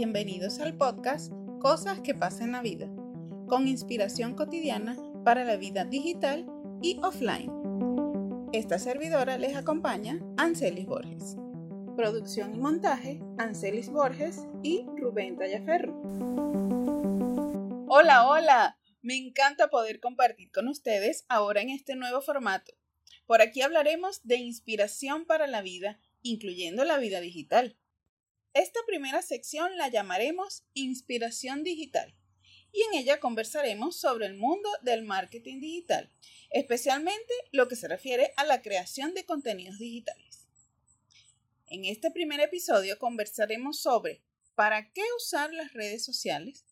bienvenidos al podcast Cosas que pasan en la vida, con inspiración cotidiana para la vida digital y offline. Esta servidora les acompaña Ancelis Borges. Producción y montaje Ancelis Borges y Rubén Tallaferro. Hola, hola. Me encanta poder compartir con ustedes ahora en este nuevo formato. Por aquí hablaremos de inspiración para la vida, incluyendo la vida digital. Esta primera sección la llamaremos Inspiración Digital y en ella conversaremos sobre el mundo del marketing digital, especialmente lo que se refiere a la creación de contenidos digitales. En este primer episodio conversaremos sobre ¿para qué usar las redes sociales?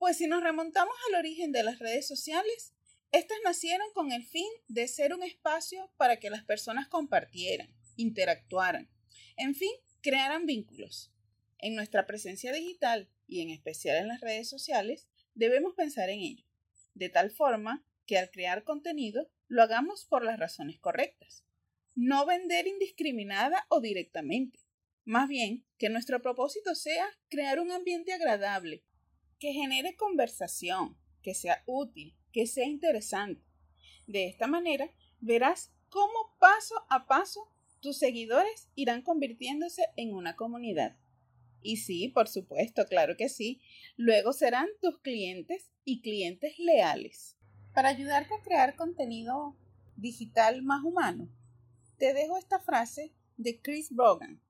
Pues si nos remontamos al origen de las redes sociales, estas nacieron con el fin de ser un espacio para que las personas compartieran, interactuaran, en fin, crearan vínculos. En nuestra presencia digital y en especial en las redes sociales, debemos pensar en ello, de tal forma que al crear contenido lo hagamos por las razones correctas. No vender indiscriminada o directamente. Más bien, que nuestro propósito sea crear un ambiente agradable, que genere conversación, que sea útil, que sea interesante. De esta manera, verás cómo paso a paso tus seguidores irán convirtiéndose en una comunidad. Y sí, por supuesto, claro que sí. Luego serán tus clientes y clientes leales. Para ayudarte a crear contenido digital más humano, te dejo esta frase de Chris Brogan.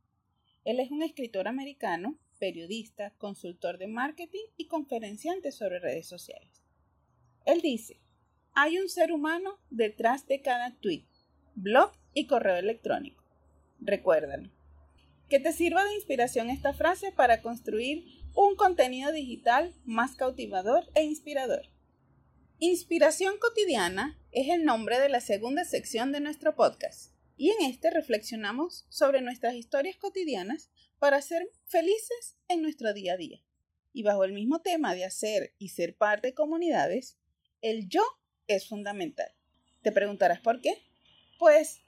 Él es un escritor americano, periodista, consultor de marketing y conferenciante sobre redes sociales. Él dice, hay un ser humano detrás de cada tweet, blog y correo electrónico. Recuérdalo. Que te sirva de inspiración esta frase para construir un contenido digital más cautivador e inspirador. Inspiración cotidiana es el nombre de la segunda sección de nuestro podcast y en este reflexionamos sobre nuestras historias cotidianas para ser felices en nuestro día a día. Y bajo el mismo tema de hacer y ser parte de comunidades, el yo es fundamental. Te preguntarás por qué. Pues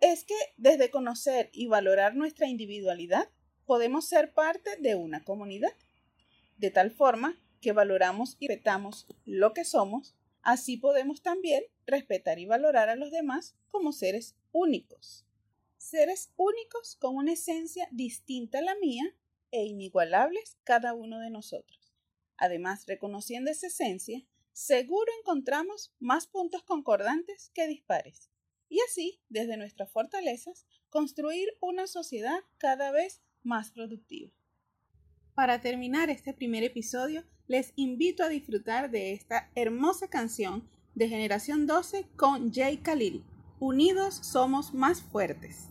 es que desde conocer y valorar nuestra individualidad podemos ser parte de una comunidad, de tal forma que valoramos y respetamos lo que somos, así podemos también respetar y valorar a los demás como seres únicos. Seres únicos con una esencia distinta a la mía e inigualables cada uno de nosotros. Además, reconociendo esa esencia, seguro encontramos más puntos concordantes que dispares y así, desde nuestras fortalezas, construir una sociedad cada vez más productiva. Para terminar este primer episodio, les invito a disfrutar de esta hermosa canción de Generación 12 con Jay Khalil. Unidos somos más fuertes.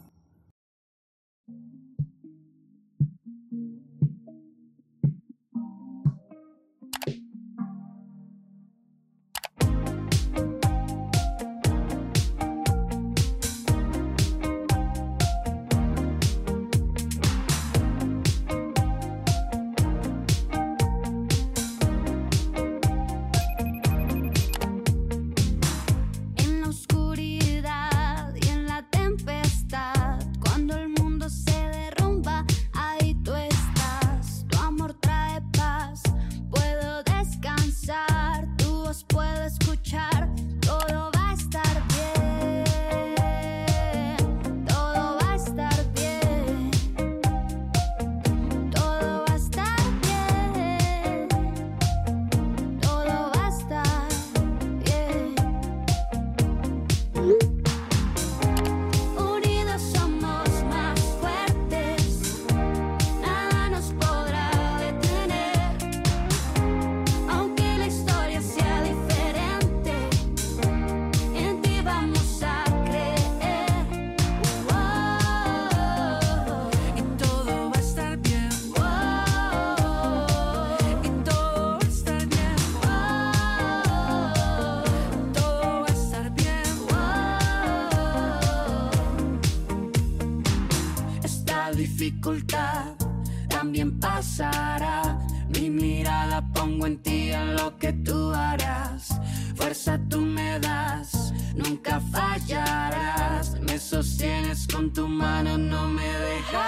Dificultad también pasará. Mi mirada pongo en ti en lo que tú harás. Fuerza tú me das, nunca fallarás. Me sostienes con tu mano, no me dejarás.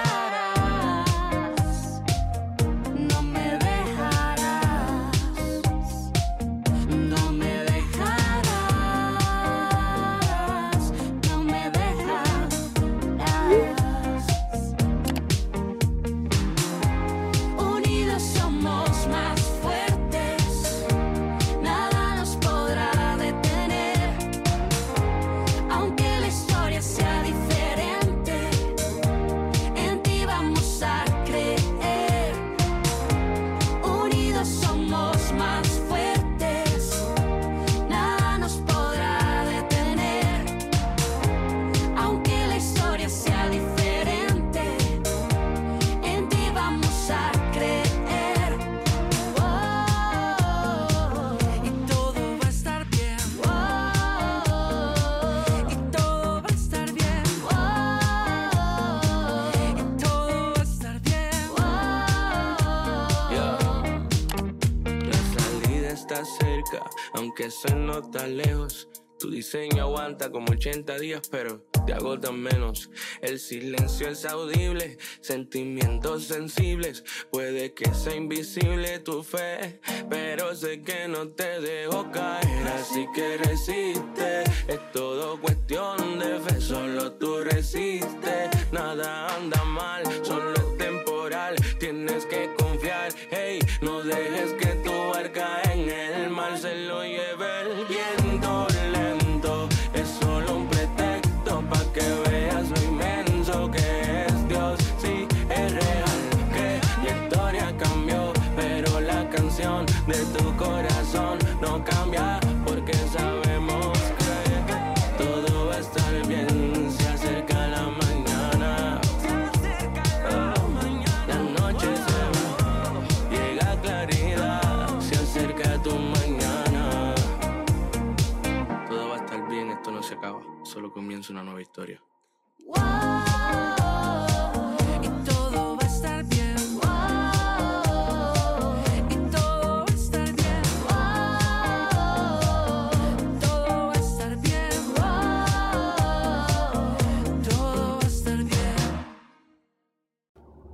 Cerca, aunque se nota lejos. Tu diseño aguanta como 80 días, pero te agotan menos. El silencio es audible, sentimientos sensibles. Puede que sea invisible tu fe, pero sé que no te dejo caer. Así que resiste, es todo cuestión de fe. Solo tú resistes, nada anda mal, solo es temporal. Tienes que confiar, hey, no dejes que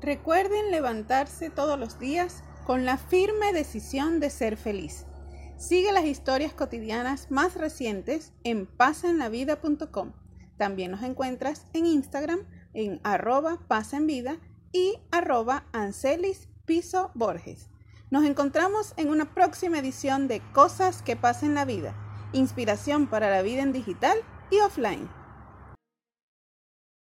Recuerden levantarse todos los días con la firme decisión de ser feliz. Sigue las historias cotidianas más recientes en pasenlavida.com. También nos encuentras en Instagram en arroba pasenvida y arroba ancelis piso borges. Nos encontramos en una próxima edición de Cosas que pasen la vida, inspiración para la vida en digital y offline.